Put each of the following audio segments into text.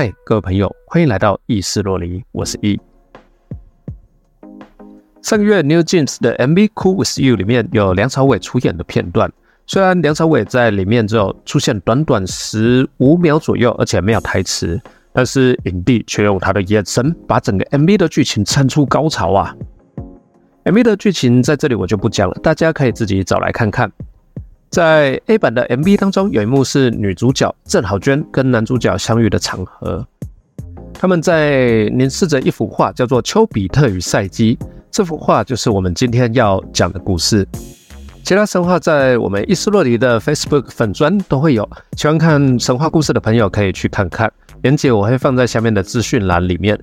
嗨，各位朋友，欢迎来到意识洛黎，我是 E。上个月 New Jeans 的 MV《Cool with You》里面有梁朝伟出演的片段，虽然梁朝伟在里面只有出现短短十五秒左右，而且没有台词，但是影帝却用他的眼神把整个 MV 的剧情撑出高潮啊！MV 的剧情在这里我就不讲了，大家可以自己找来看看。在 A 版的 MV 当中，有一幕是女主角郑好娟跟男主角相遇的场合，他们在凝视着一幅画，叫做《丘比特与赛姬》。这幅画就是我们今天要讲的故事。其他神话在我们伊斯洛尼的 Facebook 粉砖都会有，喜欢看神话故事的朋友可以去看看，连接我会放在下面的资讯栏里面。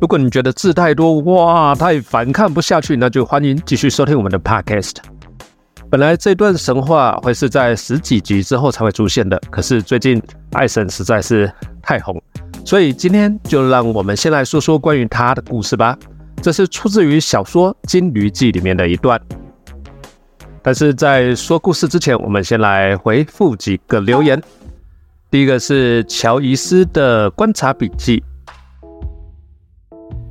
如果你觉得字太多，哇，太烦，看不下去，那就欢迎继续收听我们的 Podcast。本来这段神话会是在十几集之后才会出现的，可是最近爱神实在是太红，所以今天就让我们先来说说关于他的故事吧。这是出自于小说《金驴记》里面的一段，但是在说故事之前，我们先来回复几个留言。第一个是乔伊斯的观察笔记。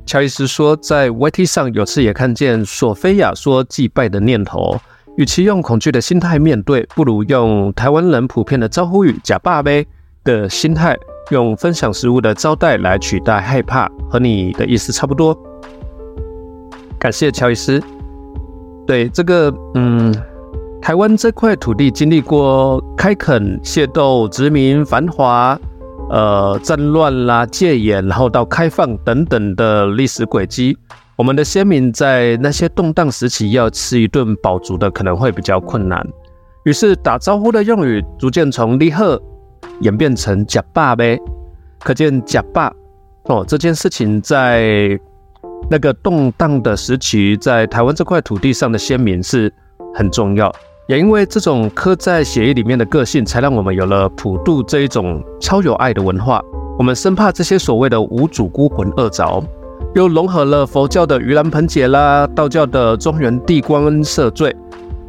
乔伊斯说，在 YT 上有次也看见索菲亚说祭拜的念头，与其用恐惧的心态面对，不如用台湾人普遍的招呼语“假爸呗”的心态，用分享食物的招待来取代害怕，和你的意思差不多。感谢乔伊斯。对这个，嗯，台湾这块土地经历过开垦、械斗、殖民、繁华、呃战乱啦、戒严，然后到开放等等的历史轨迹。我们的先民在那些动荡时期要吃一顿饱足的，可能会比较困难。于是打招呼的用语逐渐从“立贺”演变成“假爸呗”。可见“假爸”哦这件事情在。那个动荡的时期，在台湾这块土地上的先民是很重要，也因为这种刻在血液里面的个性，才让我们有了普渡这一种超有爱的文化。我们生怕这些所谓的无主孤魂恶着，又融合了佛教的盂兰盆节啦，道教的中原地官赦罪，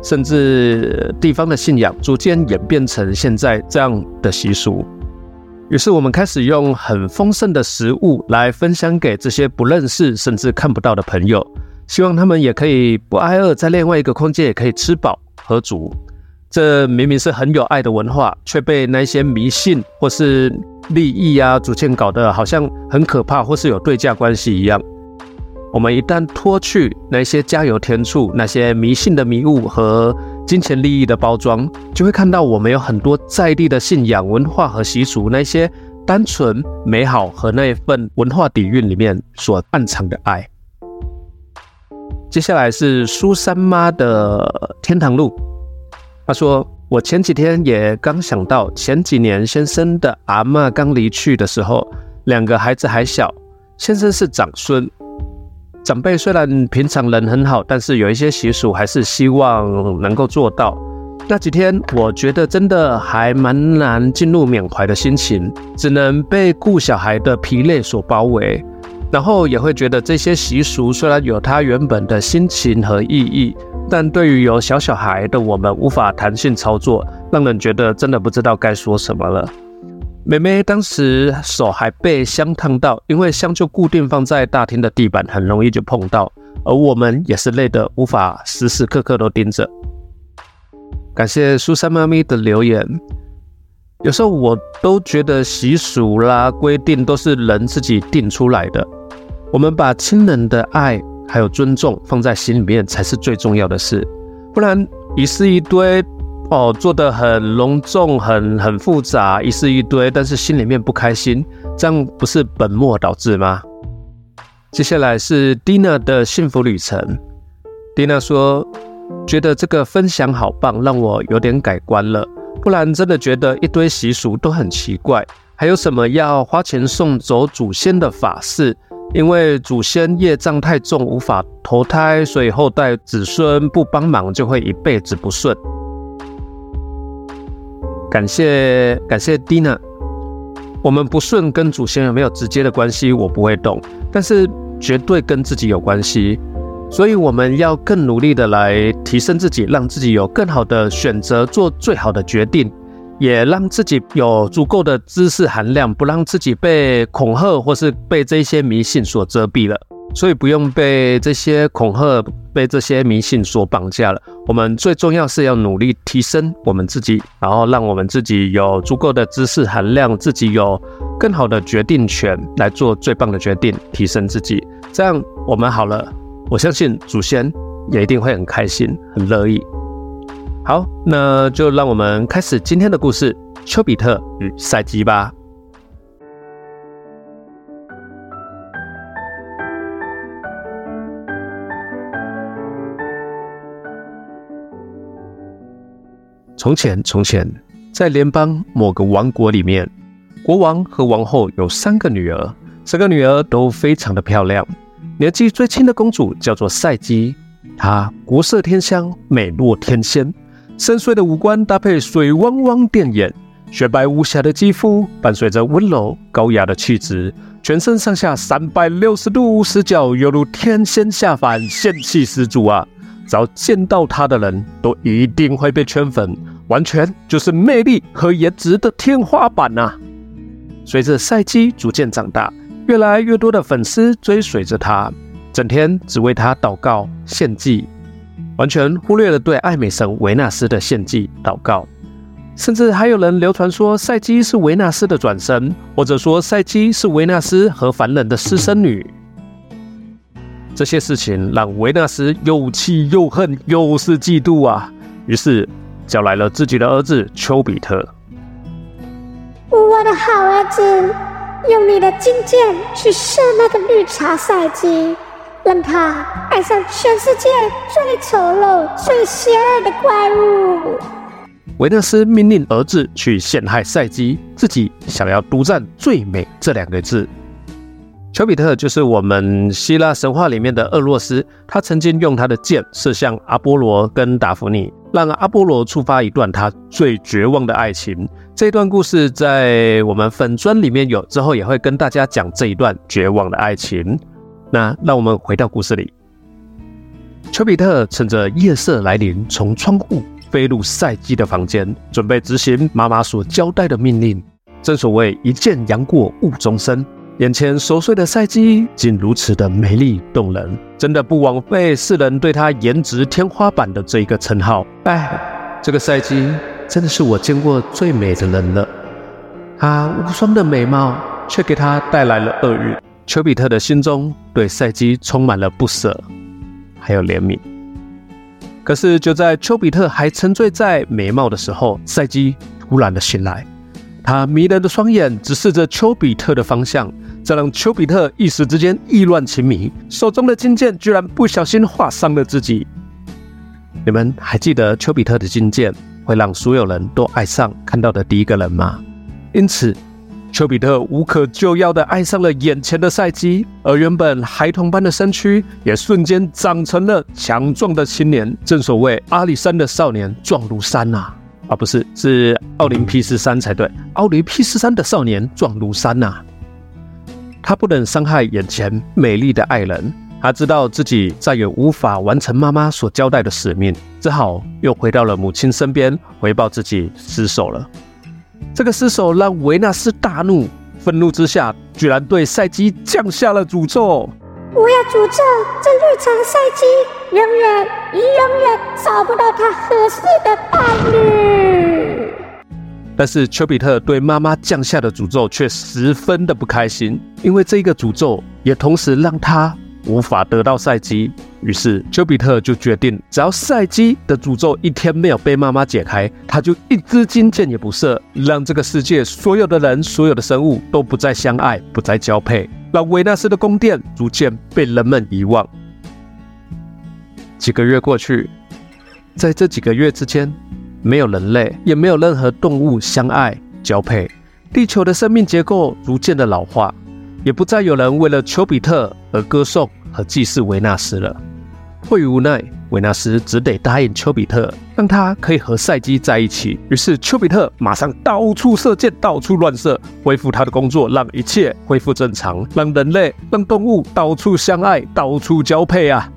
甚至地方的信仰，逐渐演变成现在这样的习俗。于是我们开始用很丰盛的食物来分享给这些不认识甚至看不到的朋友，希望他们也可以不挨饿，在另外一个空间也可以吃饱喝足。这明明是很有爱的文化，却被那些迷信或是利益啊逐渐搞得好像很可怕，或是有对价关系一样。我们一旦脱去那些加油添醋、那些迷信的迷雾和金钱利益的包装，就会看到我们有很多在地的信仰文化和习俗，那些单纯美好和那一份文化底蕴里面所暗藏的爱。接下来是苏三妈的天堂路，他说：“我前几天也刚想到，前几年先生的阿妈刚离去的时候，两个孩子还小，先生是长孙。”长辈虽然平常人很好，但是有一些习俗还是希望能够做到。那几天，我觉得真的还蛮难进入缅怀的心情，只能被顾小孩的疲累所包围。然后也会觉得这些习俗虽然有它原本的心情和意义，但对于有小小孩的我们无法弹性操作，让人觉得真的不知道该说什么了。妹妹当时手还被香烫到，因为香就固定放在大厅的地板，很容易就碰到。而我们也是累得无法时时刻刻都盯着。感谢苏珊妈咪的留言。有时候我都觉得习俗啦、规定都是人自己定出来的。我们把亲人的爱还有尊重放在心里面才是最重要的事，不然仪式一堆。哦，做的很隆重，很很复杂，一式一堆，但是心里面不开心，这样不是本末倒置吗？接下来是 Dina 的幸福旅程。Dina 说，觉得这个分享好棒，让我有点改观了。不然真的觉得一堆习俗都很奇怪。还有什么要花钱送走祖先的法事？因为祖先业障太重，无法投胎，所以后代子孙不帮忙，就会一辈子不顺。感谢感谢 Dina，我们不顺跟祖先有没有直接的关系，我不会懂，但是绝对跟自己有关系，所以我们要更努力的来提升自己，让自己有更好的选择，做最好的决定，也让自己有足够的知识含量，不让自己被恐吓或是被这些迷信所遮蔽了。所以不用被这些恐吓、被这些迷信所绑架了。我们最重要是要努力提升我们自己，然后让我们自己有足够的知识含量，自己有更好的决定权来做最棒的决定，提升自己。这样我们好了，我相信祖先也一定会很开心、很乐意。好，那就让我们开始今天的故事：丘比特与赛姬吧。从前，从前，在联邦某个王国里面，国王和王后有三个女儿，三个女儿都非常的漂亮。年纪最轻的公主叫做赛姬，她国色天香，美若天仙，深邃的五官搭配水汪汪电眼，雪白无瑕的肌肤伴随着温柔高雅的气质，全身上下三百六十度无死角，犹如天仙下凡，仙气十足啊！只要见到她的人都一定会被圈粉。完全就是魅力和颜值的天花板呐！随着赛季逐渐长大，越来越多的粉丝追随着他，整天只为他祷告献祭，完全忽略了对爱美神维纳斯的献祭祷告。甚至还有人流传说赛基是维纳斯的转生，或者说赛基是维纳斯和凡人的私生女。这些事情让维纳斯又气又恨，又是嫉妒啊！于是。叫来了自己的儿子丘比特。我的好儿子，用你的金箭去射那个绿茶赛姬，让他爱上全世界最丑陋、最邪恶的怪物。维纳斯命令儿子去陷害赛基，自己想要独占“最美”这两个字。丘比特就是我们希腊神话里面的厄洛斯，他曾经用他的箭射向阿波罗跟达芙妮。让阿波罗触发一段他最绝望的爱情。这段故事在我们粉砖里面有，之后也会跟大家讲这一段绝望的爱情。那让我们回到故事里，丘比特趁着夜色来临，从窗户飞入赛姬的房间，准备执行妈妈所交代的命令。正所谓一见杨过误终身。眼前熟睡的赛姬竟如此的美丽动人，真的不枉费世人对她颜值天花板的这一个称号。哎，这个赛姬真的是我见过最美的人了。她无双的美貌却给他带来了厄运。丘比特的心中对赛姬充满了不舍，还有怜悯。可是就在丘比特还沉醉在美貌的时候，赛姬突然的醒来，他迷人的双眼直视着丘比特的方向。这让丘比特一时之间意乱情迷，手中的金剑居然不小心划伤了自己。你们还记得丘比特的金剑会让所有人都爱上看到的第一个人吗？因此，丘比特无可救药地爱上了眼前的赛姬，而原本孩童般的身躯也瞬间长成了强壮的青年。正所谓阿里山的少年壮如山呐，啊，不是，是奥林匹斯山才对，奥林匹斯山的少年壮如山呐。他不能伤害眼前美丽的爱人，他知道自己再也无法完成妈妈所交代的使命，只好又回到了母亲身边，回报自己失手了。这个失手让维纳斯大怒，愤怒之下，居然对赛基降下了诅咒：“我要诅咒这绿茶赛基，永远、永远找不到他合适的伴侣。”但是丘比特对妈妈降下的诅咒却十分的不开心，因为这个诅咒也同时让他无法得到赛基。于是丘比特就决定，只要赛基的诅咒一天没有被妈妈解开，他就一支金箭也不射，让这个世界所有的人、所有的生物都不再相爱、不再交配，让维纳斯的宫殿逐渐被人们遗忘。几个月过去，在这几个月之间。没有人类，也没有任何动物相爱交配，地球的生命结构逐渐的老化，也不再有人为了丘比特而歌颂和祭祀维纳斯了。迫于无奈，维纳斯只得答应丘比特，让他可以和赛姬在一起。于是丘比特马上到处射箭，到处乱射，恢复他的工作，让一切恢复正常，让人类、让动物到处相爱，到处交配啊！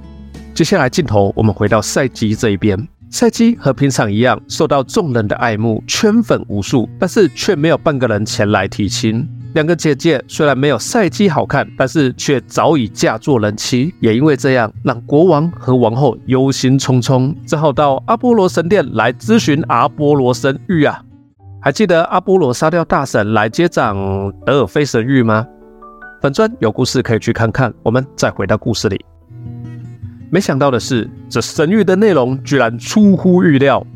接下来镜头我们回到赛姬这一边。赛姬和平常一样受到众人的爱慕，圈粉无数，但是却没有半个人前来提亲。两个姐姐虽然没有赛姬好看，但是却早已嫁作人妻，也因为这样让国王和王后忧心忡忡，只好到阿波罗神殿来咨询阿波罗神谕啊。还记得阿波罗杀掉大神来接掌德尔菲神谕吗？本尊有故事可以去看看。我们再回到故事里，没想到的是，这神谕的内容居然出乎预料。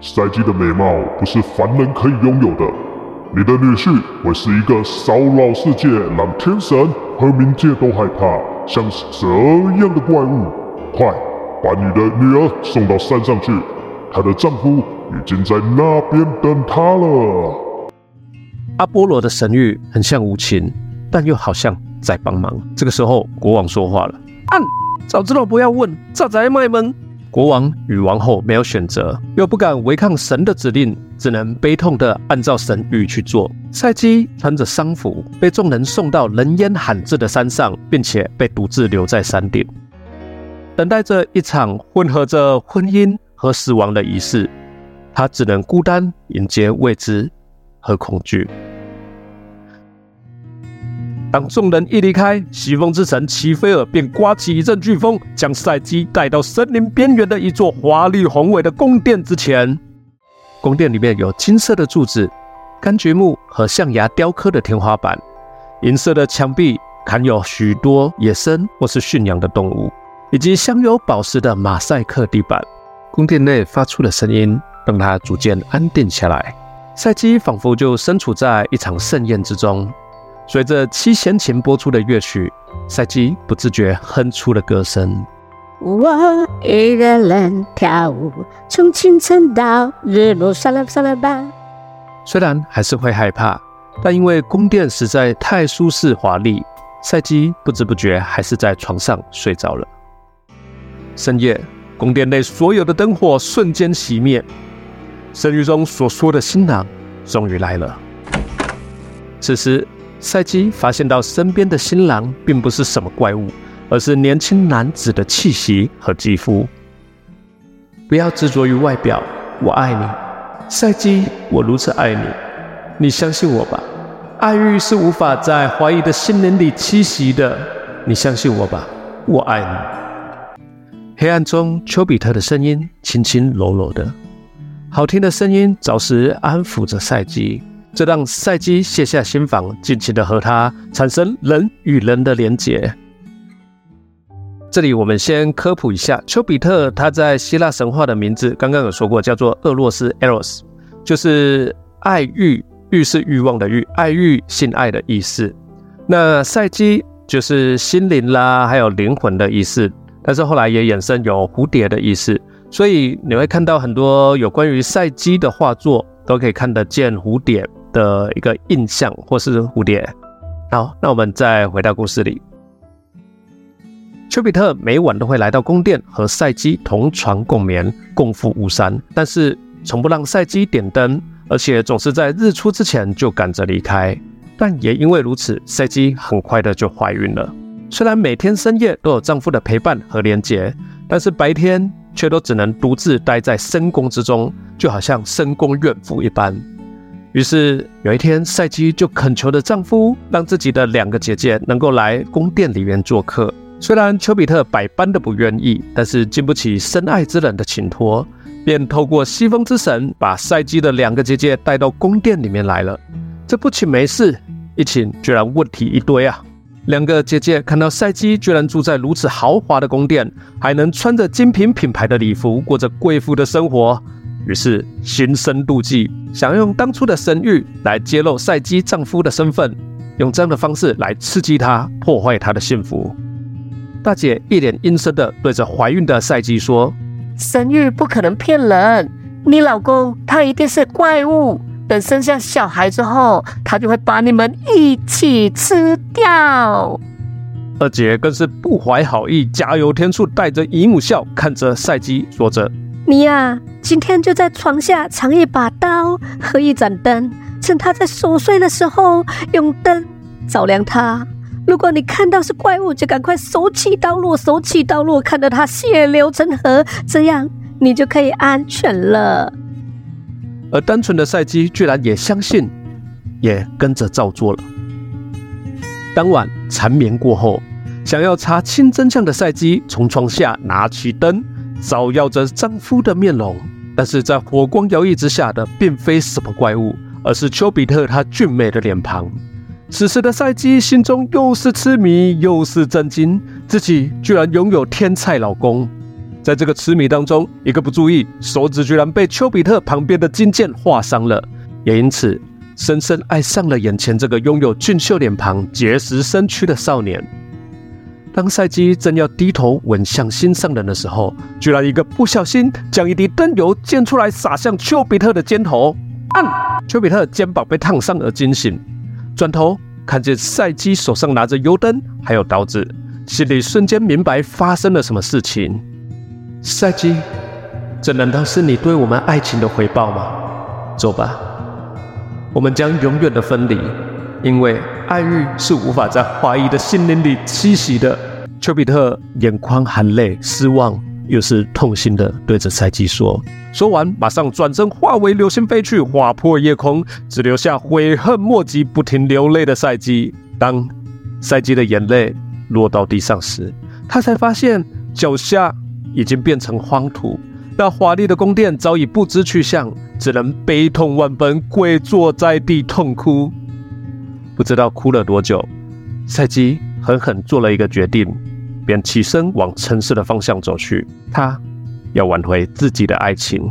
赛姬的美貌不是凡人可以拥有的，你的女婿会是一个骚扰世界、让天神和冥界都害怕、像蛇一样的怪物。快把你的女儿送到山上去，她的丈夫。已经在那边等她了。阿波罗的神谕很像无情，但又好像在帮忙。这个时候，国王说话了：“按，早知道不要问，咋在卖萌？”国王与王后没有选择，又不敢违抗神的指令，只能悲痛地按照神谕去做。赛姬穿着丧服，被众人送到人烟罕至的山上，并且被独自留在山顶，等待着一场混合着婚姻和死亡的仪式。他只能孤单迎接未知和恐惧。当众人一离开，西风之神齐菲尔便刮起一阵飓风，将赛基带到森林边缘的一座华丽宏伟的宫殿之前。宫殿里面有金色的柱子、柑橘木和象牙雕刻的天花板，银色的墙壁含有许多野生或是驯养的动物，以及镶有宝石的马赛克地板。宫殿内发出的声音。让他逐渐安定下来，赛姬仿佛就身处在一场盛宴之中。随着七弦琴播出的乐曲，赛基不自觉哼出了歌声。我一个人跳舞，从清晨到日落，沙拉沙拉吧。虽然还是会害怕，但因为宫殿实在太舒适华丽，赛基不知不觉还是在床上睡着了。深夜，宫殿内所有的灯火瞬间熄灭。神谕中所说的新郎终于来了。此时，赛基发现到身边的新郎并不是什么怪物，而是年轻男子的气息和肌肤。不要执着于外表，我爱你，赛基，我如此爱你，你相信我吧。爱欲是无法在怀疑的心灵里栖息的，你相信我吧，我爱你。黑暗中，丘比特的声音轻轻柔柔的。好听的声音着实安抚着赛姬，这让赛基卸下心防，尽情的和他产生人与人的连结。这里我们先科普一下，丘比特他在希腊神话的名字，刚刚有说过，叫做厄洛斯 （Eros），就是爱欲，欲是欲望的欲，爱欲性爱的意思。那赛基就是心灵啦，还有灵魂的意思，但是后来也衍生有蝴蝶的意思。所以你会看到很多有关于赛基的画作，都可以看得见蝴蝶的一个印象，或是蝴蝶。好，那我们再回到故事里。丘比特每晚都会来到宫殿和赛姬同床共眠，共赴巫山，但是从不让赛姬点灯，而且总是在日出之前就赶着离开。但也因为如此，赛姬很快的就怀孕了。虽然每天深夜都有丈夫的陪伴和连结，但是白天。却都只能独自待在深宫之中，就好像深宫怨妇一般。于是有一天，赛姬就恳求的丈夫，让自己的两个姐姐能够来宫殿里面做客。虽然丘比特百般的不愿意，但是经不起深爱之人的请托，便透过西风之神，把赛姬的两个姐姐带到宫殿里面来了。这不请没事，一请居然问题一堆啊！两个姐姐看到赛姬居然住在如此豪华的宫殿，还能穿着精品品牌的礼服，过着贵妇的生活，于是心生妒忌，想用当初的神谕来揭露赛姬丈夫的身份，用这样的方式来刺激她，破坏她的幸福。大姐一脸阴森的对着怀孕的赛姬说：“神谕不可能骗人，你老公他一定是怪物。”等生下小孩之后，他就会把你们一起吃掉。二姐更是不怀好意，加油添醋，带着姨母笑看着赛姬，说着：“你呀，今天就在床下藏一把刀和一盏灯，趁他在熟睡的时候，用灯照亮他。如果你看到是怪物，就赶快手起刀落，手起刀落，看到他血流成河，这样你就可以安全了。而单纯的赛基居然也相信，也跟着照做了。当晚缠绵过后，想要查清真相的赛基从床下拿起灯，照耀着丈夫的面容。但是在火光摇曳之下的，并非什么怪物，而是丘比特他俊美的脸庞。此时的赛基心中又是痴迷又是震惊，自己居然拥有天才老公。在这个痴迷当中，一个不注意，手指居然被丘比特旁边的金剑划伤了，也因此深深爱上了眼前这个拥有俊秀脸庞、结实身躯的少年。当赛基正要低头吻向心上人的时候，居然一个不小心将一滴灯油溅出来，洒向丘比特的肩头。按，丘比特肩膀被烫伤而惊醒。转头看见赛基手上拿着油灯，还有刀子，心里瞬间明白发生了什么事情。赛基，这难道是你对我们爱情的回报吗？走吧，我们将永远的分离，因为爱欲是无法在怀疑的心灵里栖息的。丘比特眼眶含泪，失望又是痛心的对着赛基说。说完，马上转身化为流星飞去，划破夜空，只留下悔恨莫及、不停流泪的赛基。当赛基的眼泪落到地上时，他才发现脚下已经变成荒土，那华丽的宫殿早已不知去向，只能悲痛万分，跪坐在地痛哭。不知道哭了多久，赛基狠狠做了一个决定，便起身往城市的方向走去。他。要挽回自己的爱情，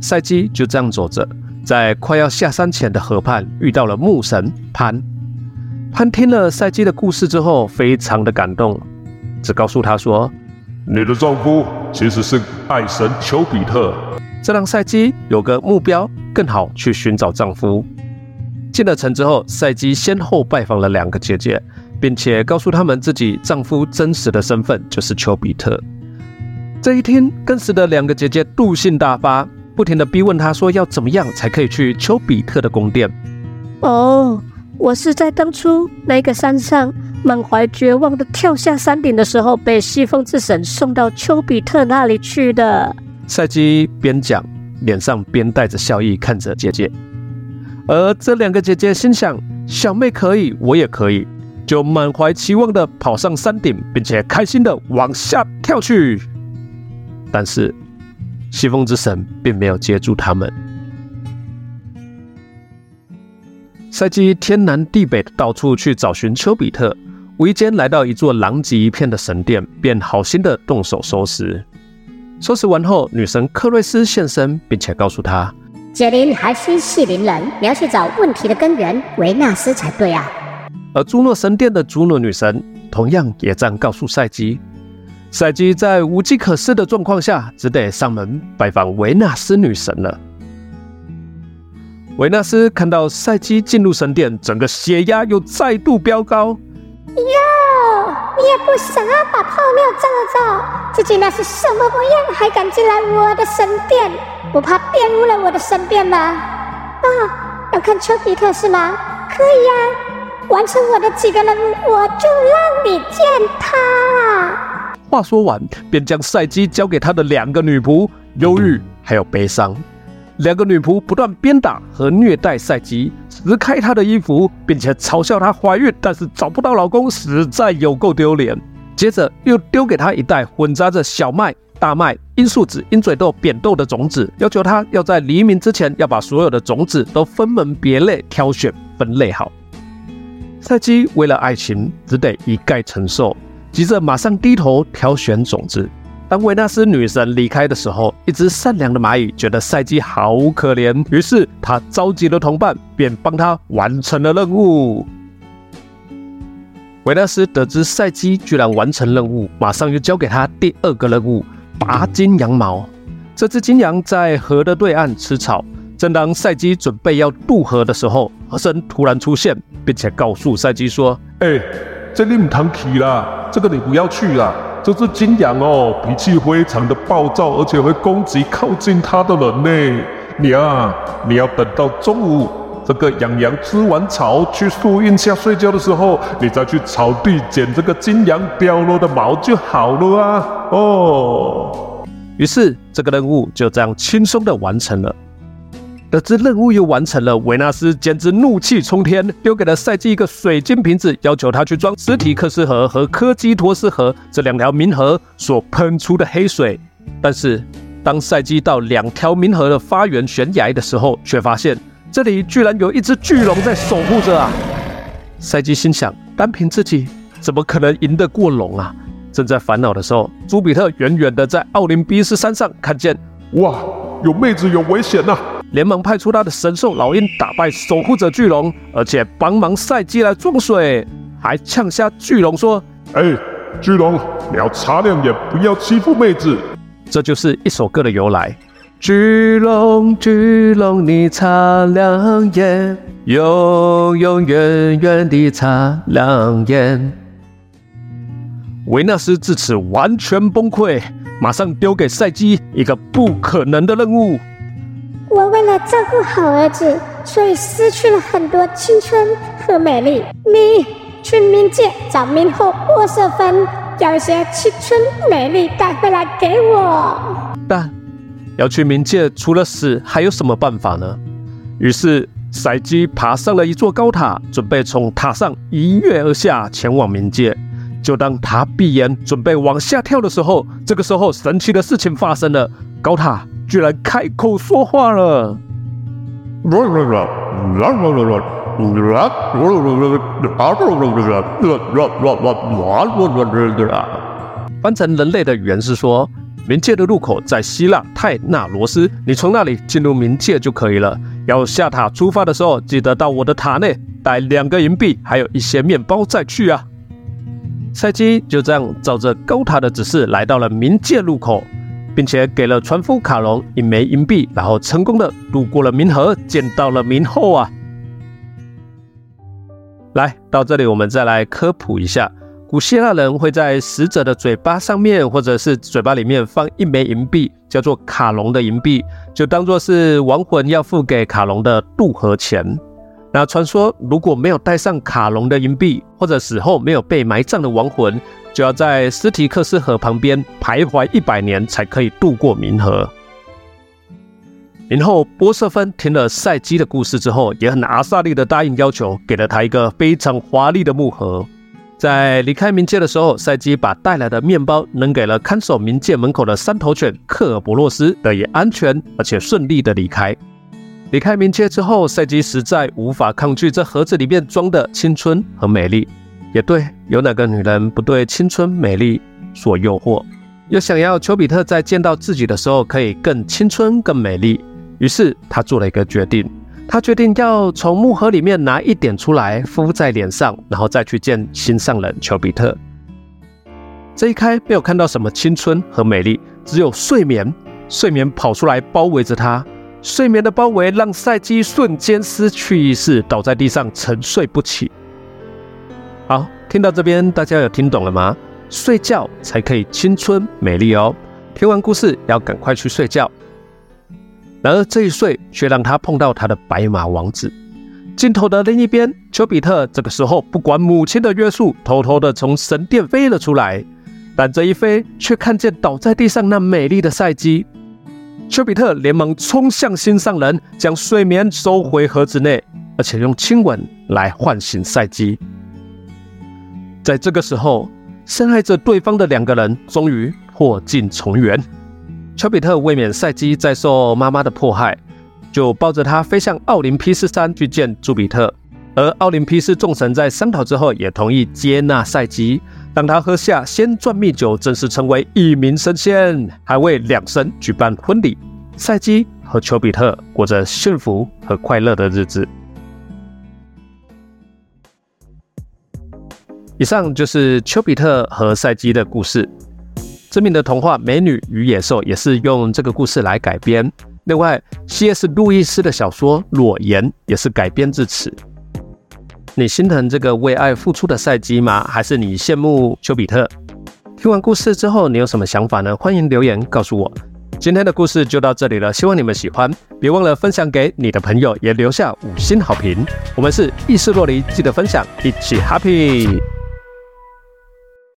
赛基就这样走着，在快要下山前的河畔遇到了牧神潘。潘听了赛基的故事之后，非常的感动，只告诉他说：“你的丈夫其实是爱神丘比特。”这让赛基有个目标，更好去寻找丈夫。进了城之后，赛基先后拜访了两个姐姐，并且告诉他们自己丈夫真实的身份就是丘比特。这一天，更使得两个姐姐妒性大发，不停的逼问他说要怎么样才可以去丘比特的宫殿。哦，我是在当初那个山上满怀绝望的跳下山顶的时候，被西风之神送到丘比特那里去的。赛基边讲，脸上边带着笑意看着姐姐。而这两个姐姐心想，小妹可以，我也可以，就满怀期望的跑上山顶，并且开心的往下跳去。但是，西风之神并没有接住他们。赛基天南地北的到处去找寻丘比特，无意间来到一座狼藉一片的神殿，便好心的动手收拾。收拾完后，女神克瑞斯现身，并且告诉他：“解铃还需系铃人，你要去找问题的根源维纳斯才对啊。”而朱诺神殿的朱诺女神同样也这样告诉赛基。赛基在无计可施的状况下，只得上门拜访维纳斯女神了。维纳斯看到赛基进入神殿，整个血压又再度飙高。哟，你也不想要把泡尿照照，自己那是什么模样，还敢进来我的神殿？不怕玷污了我的神殿吗？啊，要看丘比特是吗？可以呀，完成我的几个任务，我就让你见他。话说完，便将赛基交给他的两个女仆忧郁还有悲伤。两个女仆不断鞭打和虐待赛基，撕开她的衣服，并且嘲笑她怀孕但是找不到老公，实在有够丢脸。接着又丢给她一袋混杂着小麦、大麦、罂粟籽、鹰嘴豆、扁豆的种子，要求她要在黎明之前要把所有的种子都分门别类挑选分类好。赛基为了爱情，只得一概承受。急着马上低头挑选种子。当维纳斯女神离开的时候，一只善良的蚂蚁觉得赛基好可怜，于是他召集了同伴，便帮他完成了任务。维纳斯得知赛基居然完成任务，马上又交给他第二个任务——拔金羊毛。这只金羊在河的对岸吃草。正当赛基准备要渡河的时候，河神突然出现，并且告诉赛基说：“哎。”这里唔通去啦，这个你不要去啦。这只金羊哦，脾气非常的暴躁，而且会攻击靠近它的人呢。你啊，你要等到中午，这个羊羊吃完草去树荫下睡觉的时候，你再去草地捡这个金羊掉落的毛就好了啊。哦。于是这个任务就这样轻松的完成了。得知任务又完成了，维纳斯简直怒气冲天，丢给了赛基一个水晶瓶子，要求他去装斯提克斯河和科基托斯河这两条冥河所喷出的黑水。但是当赛基到两条冥河的发源悬崖的时候，却发现这里居然有一只巨龙在守护着啊！赛基心想，单凭自己怎么可能赢得过龙啊？正在烦恼的时候，朱比特远远的在奥林匹斯山上看见，哇，有妹子有危险呐！连忙派出他的神兽老鹰打败守护者巨龙，而且帮忙赛基来装水，还呛下巨龙说：“哎，巨龙，你要擦亮眼，不要欺负妹子。”这就是一首歌的由来。巨龙，巨龙，你擦亮眼，永永远远地擦亮眼。维纳斯至此完全崩溃，马上丢给赛基一个不可能的任务。我为了照顾好儿子，所以失去了很多青春和美丽。你去冥界找冥后沃瑟芬，要一些青春美丽带回来给我。但要去冥界，除了死，还有什么办法呢？于是赛基爬上了一座高塔，准备从塔上一跃而下，前往冥界。就当他闭眼准备往下跳的时候，这个时候神奇的事情发生了，高塔。居然开口说话了！翻成人类的语言是说，冥界的入口在希腊泰纳罗斯，你从那里进入冥界就可以了。要下塔出发的时候，记得到我的塔内带两个银币，还有一些面包再去啊。赛基就这样照着高塔的指示来到了冥界入口。并且给了船夫卡隆一枚银币，然后成功的渡过了冥河，见到了冥后啊！来到这里，我们再来科普一下：古希腊人会在死者的嘴巴上面或者是嘴巴里面放一枚银币，叫做卡隆的银币，就当做是亡魂要付给卡隆的渡河钱。那传说，如果没有带上卡隆的银币，或者死后没有被埋葬的亡魂，就要在斯提克斯河旁边徘徊一百年，才可以渡过冥河。然后波瑟芬听了赛基的故事之后，也很阿萨利的答应要求，给了他一个非常华丽的木盒。在离开冥界的时候，赛基把带来的面包扔给了看守冥界门口的三头犬克尔伯洛斯，得以安全而且顺利的离开。离开冥界之后，赛基实在无法抗拒这盒子里面装的青春和美丽。也对，有哪个女人不对青春美丽所诱惑，又想要丘比特在见到自己的时候可以更青春、更美丽？于是他做了一个决定，他决定要从木盒里面拿一点出来敷在脸上，然后再去见心上人丘比特。这一开没有看到什么青春和美丽，只有睡眠。睡眠跑出来包围着他。睡眠的包围让赛基瞬间失去意识，倒在地上沉睡不起。好，听到这边，大家有听懂了吗？睡觉才可以青春美丽哦。听完故事要赶快去睡觉。然而这一睡却让他碰到他的白马王子。镜头的另一边，丘比特这个时候不管母亲的约束，偷偷的从神殿飞了出来。但这一飞，却看见倒在地上那美丽的赛姬。丘比特连忙冲向心上人，将睡眠收回盒子内，而且用亲吻来唤醒赛姬。在这个时候，深爱着对方的两个人终于破镜重圆。丘比特为免赛基再受妈妈的迫害，就抱着他飞向奥林匹斯山去见朱比特。而奥林匹斯众神在商讨之后，也同意接纳赛基。让他喝下仙钻蜜酒，正式成为一名神仙，还为两神举办婚礼。赛基和丘比特过着幸福和快乐的日子。以上就是丘比特和赛基的故事。知名的童话《美女与野兽》也是用这个故事来改编。另外，C.S. 路易斯的小说《裸言》也是改编至此。你心疼这个为爱付出的赛基吗？还是你羡慕丘比特？听完故事之后，你有什么想法呢？欢迎留言告诉我。今天的故事就到这里了，希望你们喜欢，别忘了分享给你的朋友，也留下五星好评。我们是意识若离，记得分享，一起 happy。